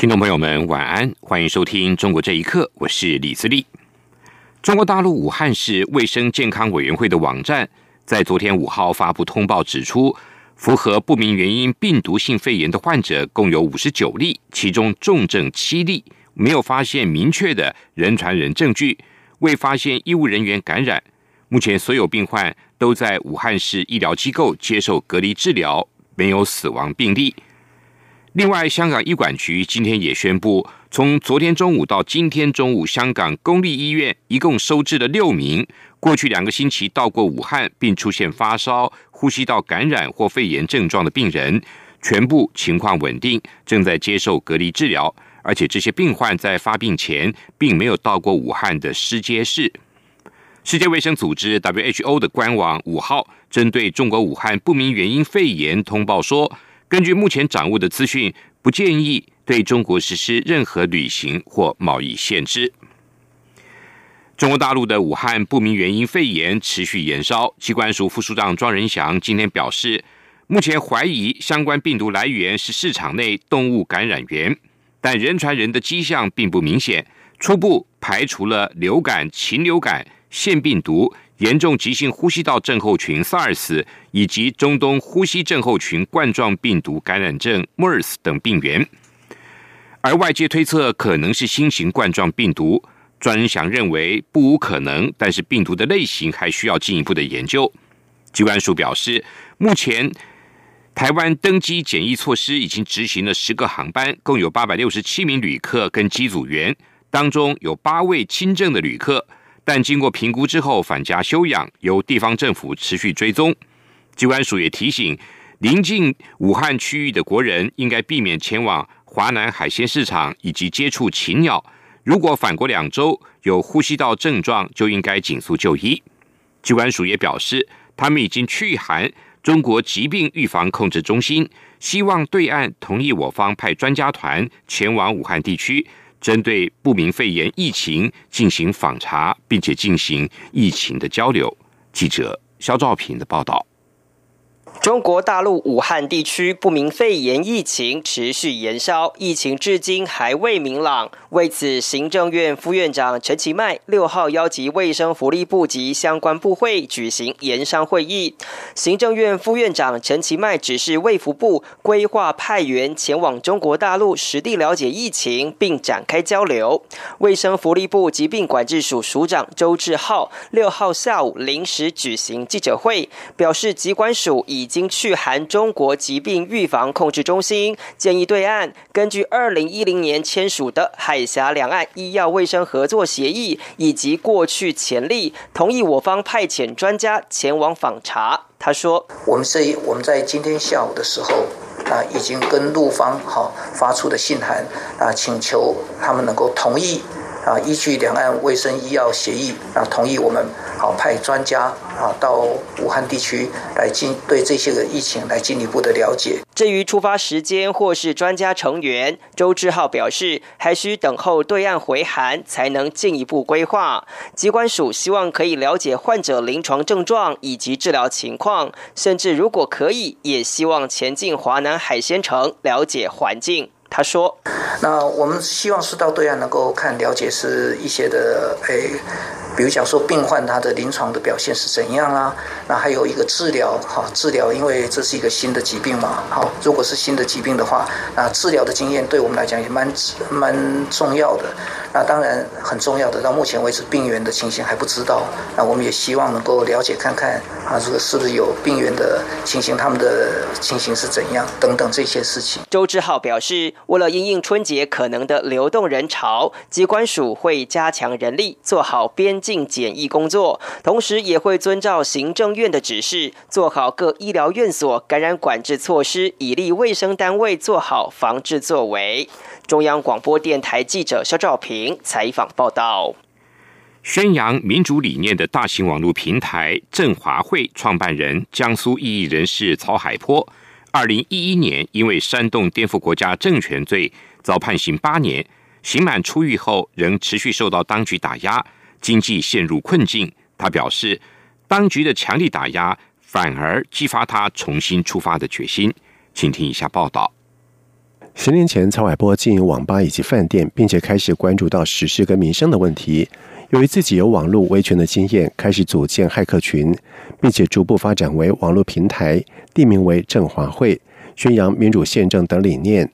听众朋友们，晚安，欢迎收听《中国这一刻》，我是李自立。中国大陆武汉市卫生健康委员会的网站在昨天五号发布通报，指出符合不明原因病毒性肺炎的患者共有五十九例，其中重症七例，没有发现明确的人传人证据，未发现医务人员感染。目前所有病患都在武汉市医疗机构接受隔离治疗，没有死亡病例。另外，香港医管局今天也宣布，从昨天中午到今天中午，香港公立医院一共收治了六名过去两个星期到过武汉并出现发烧、呼吸道感染或肺炎症状的病人，全部情况稳定，正在接受隔离治疗。而且这些病患在发病前并没有到过武汉的市街市。世界卫生组织 （WHO） 的官网五号针对中国武汉不明原因肺炎通报说。根据目前掌握的资讯，不建议对中国实施任何旅行或贸易限制。中国大陆的武汉不明原因肺炎持续延烧，机关署副署长庄仁祥今天表示，目前怀疑相关病毒来源是市场内动物感染源，但人传人的迹象并不明显，初步排除了流感、禽流感、腺病毒。严重急性呼吸道症候群 （SARS） 以及中东呼吸症候群冠状病毒感染症 （MERS） 等病源，而外界推测可能是新型冠状病毒。专人想认为不无可能，但是病毒的类型还需要进一步的研究。机关署表示，目前台湾登机检疫措施已经执行了十个航班，共有八百六十七名旅客跟机组员，当中有八位轻症的旅客。但经过评估之后返家休养，由地方政府持续追踪。机关署也提醒，临近武汉区域的国人应该避免前往华南海鲜市场以及接触禽鸟。如果返国两周有呼吸道症状，就应该紧速就医。机关署也表示，他们已经去函中国疾病预防控制中心，希望对岸同意我方派专家团前往武汉地区。针对不明肺炎疫情进行访查，并且进行疫情的交流。记者肖兆平的报道。中国大陆武汉地区不明肺炎疫情持续延烧，疫情至今还未明朗。为此，行政院副院长陈其迈六号邀集卫生福利部及相关部会举行研商会议。行政院副院长陈其迈指示卫福部规划派员前往中国大陆实地了解疫情，并展开交流。卫生福利部疾病管制署署长周志浩六号下午临时举行记者会，表示疾管署已。经去函中国疾病预防控制中心，建议对岸根据二零一零年签署的海峡两岸医药卫生合作协议以及过去潜力，同意我方派遣专家前往访查。他说：“我们是我们在今天下午的时候啊，已经跟陆方哈发出的信函啊，请求他们能够同意啊，依据两岸卫生医药协议啊，同意我们好派专家。”啊，到武汉地区来进对这些个疫情来进一步的了解。至于出发时间或是专家成员，周志浩表示，还需等候对岸回函才能进一步规划。机关署希望可以了解患者临床症状以及治疗情况，甚至如果可以，也希望前进华南海鲜城了解环境。他说：“那我们希望是到对岸能够看了解是一些的诶。”比如讲说病患他的临床的表现是怎样啊？那还有一个治疗，哈，治疗，因为这是一个新的疾病嘛，好，如果是新的疾病的话，那治疗的经验对我们来讲也蛮蛮重要的。那当然很重要的，到目前为止病源的情形还不知道，那我们也希望能够了解看看啊，这个是不是有病源的情形，他们的情形是怎样等等这些事情。周志浩表示，为了应应春节解可能的流动人潮，机关署会加强人力，做好边境。检疫工作，同时也会遵照行政院的指示，做好各医疗院所感染管制措施，以利卫生单位做好防治作为。中央广播电台记者肖兆平采访报道。宣扬民主理念的大型网络平台振华会创办人江苏异议人士曹海波，二零一一年因为煽动颠覆国家政权罪遭判刑八年，刑满出狱后仍持续受到当局打压，经济陷入困境。他表示，当局的强力打压反而激发他重新出发的决心。请听一下报道。十年前，曹海波经营网吧以及饭店，并且开始关注到时事跟民生的问题。由于自己有网络维权的经验，开始组建骇客群，并且逐步发展为网络平台，地名为振华会，宣扬民主宪政等理念。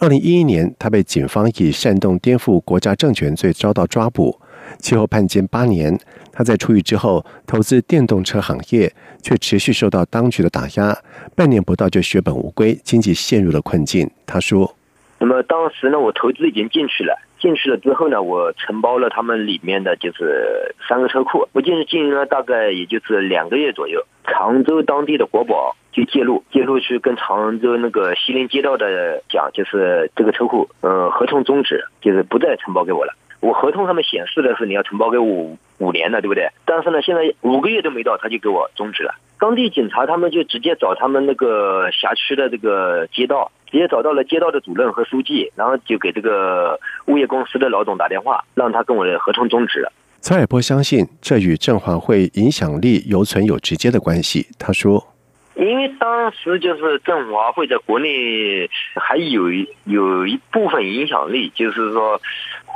二零一一年，他被警方以煽动颠覆国家政权罪遭到抓捕，其后判监八年。他在出狱之后，投资电动车行业，却持续受到当局的打压，半年不到就血本无归，经济陷入了困境。他说：“那么当时呢，我投资已经进去了。”进去了之后呢，我承包了他们里面的就是三个车库。我进去经营了大概也就是两个月左右，常州当地的国宝就介入，介入去跟常州那个西林街道的讲，就是这个车库，嗯，合同终止，就是不再承包给我了。我合同上面显示的是你要承包给我五年的，对不对？但是呢，现在五个月都没到，他就给我终止了。当地警察他们就直接找他们那个辖区的这个街道。直接找到了街道的主任和书记，然后就给这个物业公司的老总打电话，让他跟我的合同终止了。曹海波相信这与振华会影响力犹存有直接的关系。他说：“因为当时就是振华会在国内还有有一部分影响力，就是说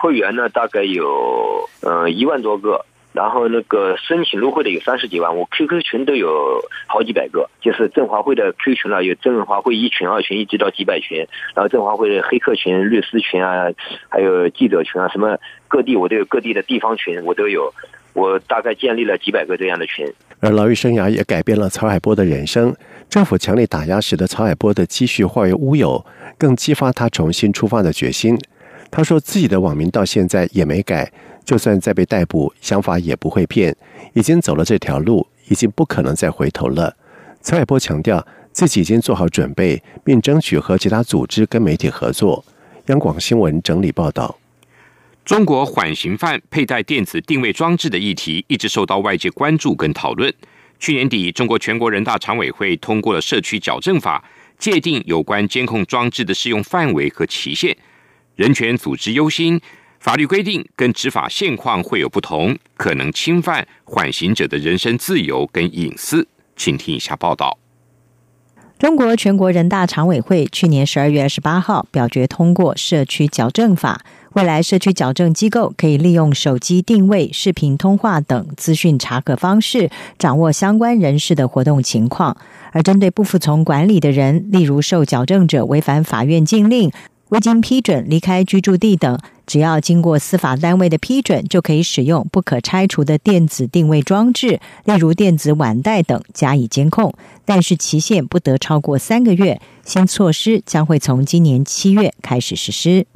会员呢大概有嗯一万多个。”然后那个申请入会的有三十几万，我 QQ 群都有好几百个，就是振华会的 QQ 群了，有振华会一群、二群，一直到几百群。然后振华会的黑客群、律师群啊，还有记者群啊，什么各地我都有各地的地方群，我都有。我大概建立了几百个这样的群。而牢狱生涯也改变了曹海波的人生。政府强力打压使得曹海波的积蓄化为乌有，更激发他重新出发的决心。他说自己的网名到现在也没改。就算再被逮捕，想法也不会变。已经走了这条路，已经不可能再回头了。蔡海波强调，自己已经做好准备，并争取和其他组织跟媒体合作。央广新闻整理报道：中国缓刑犯佩戴电子定位装置的议题一直受到外界关注跟讨论。去年底，中国全国人大常委会通过了《社区矫正法》，界定有关监控装置的适用范围和期限。人权组织忧心。法律规定跟执法现况会有不同，可能侵犯缓刑者的人身自由跟隐私。请听一下报道。中国全国人大常委会去年十二月二十八号表决通过《社区矫正法》，未来社区矫正机构可以利用手机定位、视频通话等资讯查核方式，掌握相关人士的活动情况。而针对不服从管理的人，例如受矫正者违反法院禁令。未经批准离开居住地等，只要经过司法单位的批准，就可以使用不可拆除的电子定位装置，例如电子腕带等加以监控。但是期限不得超过三个月。新措施将会从今年七月开始实施。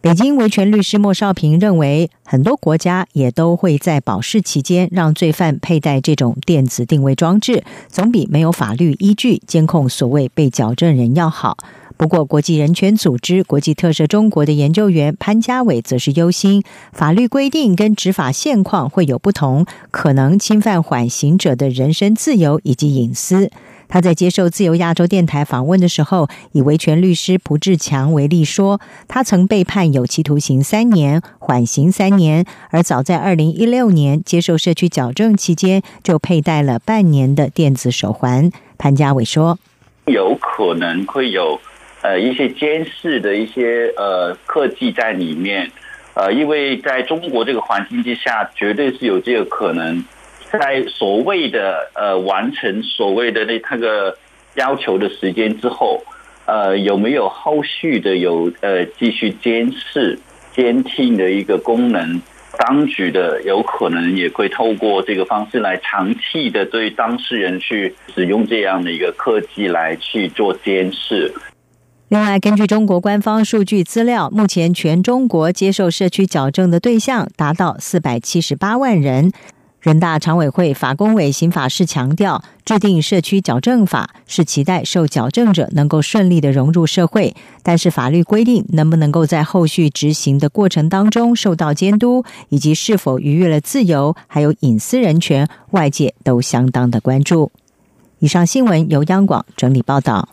北京维权律师莫少平认为，很多国家也都会在保释期间让罪犯佩戴这种电子定位装置，总比没有法律依据监控所谓被矫正人要好。不过，国际人权组织国际特赦中国的研究员潘家伟则是忧心，法律规定跟执法现况会有不同，可能侵犯缓刑者的人身自由以及隐私。他在接受自由亚洲电台访问的时候，以维权律师蒲志强为例说，他曾被判有期徒刑三年，缓刑三年，而早在二零一六年接受社区矫正期间，就佩戴了半年的电子手环。潘家伟说：“有可能会有。”呃，一些监视的一些呃科技在里面，呃，因为在中国这个环境之下，绝对是有这个可能，在所谓的呃完成所谓的那那个要求的时间之后，呃，有没有后续的有呃继续监视、监听的一个功能？当局的有可能也会透过这个方式来长期的对当事人去使用这样的一个科技来去做监视。另外，根据中国官方数据资料，目前全中国接受社区矫正的对象达到四百七十八万人。人大常委会法工委刑法室强调，制定社区矫正法是期待受矫正者能够顺利的融入社会。但是，法律规定能不能够在后续执行的过程当中受到监督，以及是否逾越了自由还有隐私人权，外界都相当的关注。以上新闻由央广整理报道。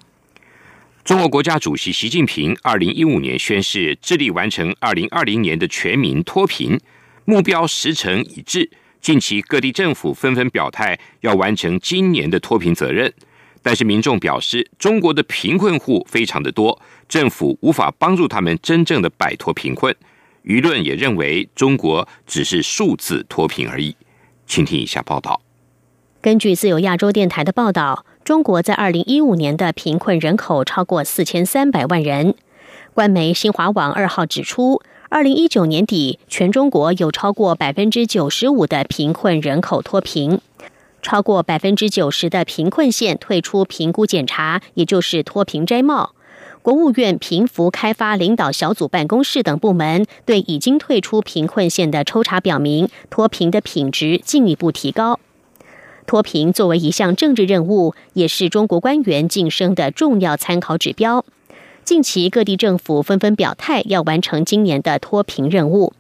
中国国家主席习近平二零一五年宣誓，致力完成二零二零年的全民脱贫目标，时程已至。近期各地政府纷纷表态要完成今年的脱贫责任，但是民众表示，中国的贫困户非常的多，政府无法帮助他们真正的摆脱贫困。舆论也认为中国只是数字脱贫而已。请听以下报道。根据自由亚洲电台的报道，中国在二零一五年的贫困人口超过四千三百万人。官媒新华网二号指出。二零一九年底，全中国有超过百分之九十五的贫困人口脱贫，超过百分之九十的贫困县退出评估检查，也就是脱贫摘帽。国务院贫福开发领导小组办公室等部门对已经退出贫困县的抽查表明，脱贫的品质进一步提高。脱贫作为一项政治任务，也是中国官员晋升的重要参考指标。近期各地政府纷纷表态要完成今年的脱贫任务。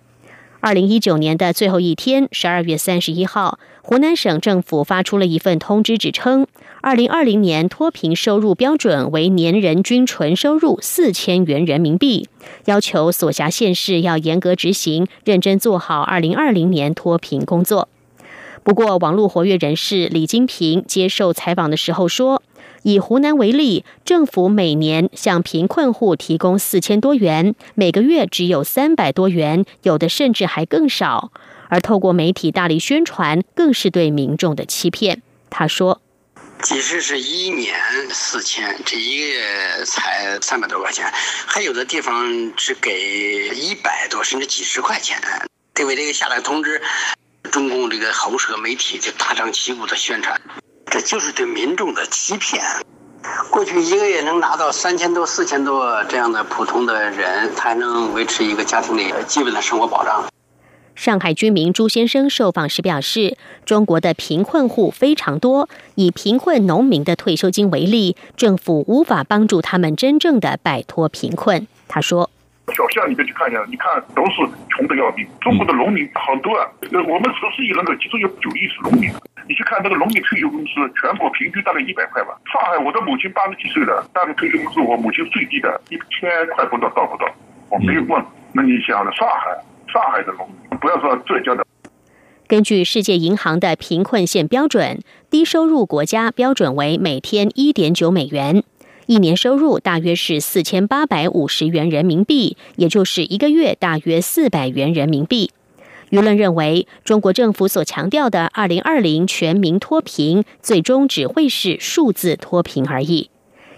二零一九年的最后一天，十二月三十一号，湖南省政府发出了一份通知，指称二零二零年脱贫收入标准为年人均纯收入四千元人民币，要求所辖县市要严格执行，认真做好二零二零年脱贫工作。不过，网络活跃人士李金平接受采访的时候说。以湖南为例，政府每年向贫困户提供四千多元，每个月只有三百多元，有的甚至还更少。而透过媒体大力宣传，更是对民众的欺骗。他说：“即使是一年四千，这一个月才三百多块钱，还有的地方只给一百多甚至几十块钱。对为这个下来通知，中共这个喉舌媒体就大张旗鼓的宣传。”这就是对民众的欺骗。过去一个月能拿到三千多、四千多这样的普通的人，才能维持一个家庭的基本的生活保障。上海居民朱先生受访时表示，中国的贫困户非常多，以贫困农民的退休金为例，政府无法帮助他们真正的摆脱贫困。他说。小巷里面去看一下，你看都是穷的要命。中国的农民很多啊，我们十四亿人口，其中有九亿是农民。你去看那个农民退休工资，全国平均大概一百块吧。上海，我的母亲八十几岁了，大概退休工资我母亲最低的一千块不到，到不到？我没有问。那你想了，上海，上海的农民，不要说浙江的。根据世界银行的贫困线标准，低收入国家标准为每天一点九美元。一年收入大约是四千八百五十元人民币，也就是一个月大约四百元人民币。舆论认为，中国政府所强调的“二零二零全民脱贫”，最终只会是数字脱贫而已。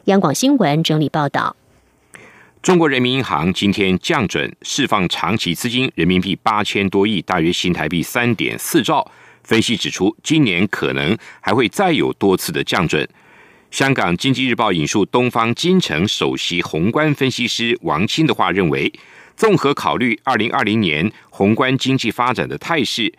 央广新闻整理报道：中国人民银行今天降准释放长期资金人民币八千多亿，大约新台币三点四兆。分析指出，今年可能还会再有多次的降准。香港经济日报引述东方金城首席宏观分析师王清的话认为，综合考虑二零二零年宏观经济发展的态势，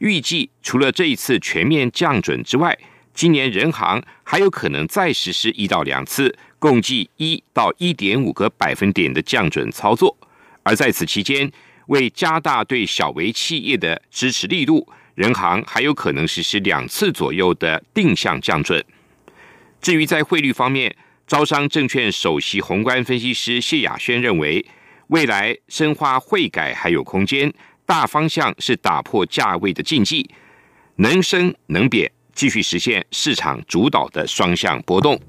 预计除了这一次全面降准之外，今年人行还有可能再实施一到两次，共计一到一点五个百分点的降准操作。而在此期间，为加大对小微企业的支持力度，人行还有可能实施两次左右的定向降准。至于在汇率方面，招商证券首席宏观分析师谢亚轩认为，未来深化汇改还有空间，大方向是打破价位的禁忌，能升能贬，继续实现市场主导的双向波动。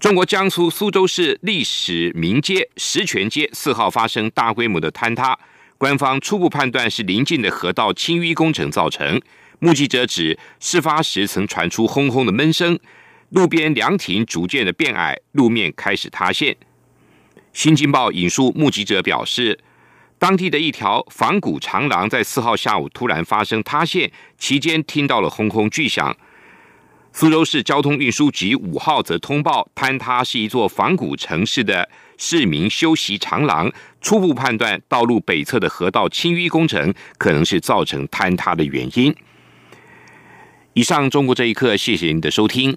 中国江苏苏州市历史名街石泉街四号发生大规模的坍塌，官方初步判断是临近的河道清淤工程造成。目击者指事发时曾传出轰轰的闷声路边凉亭逐渐的变矮路面开始塌陷新京报引述目击者表示当地的一条仿古长廊在四号下午突然发生塌陷期间听到了轰轰巨响。苏州市交通运输局五号则通报坍塌是一座仿古城市的市民休息长廊初步判断道路北侧的河道清淤工程可能是造成坍塌的原因。以上中国这一刻谢谢您的收听。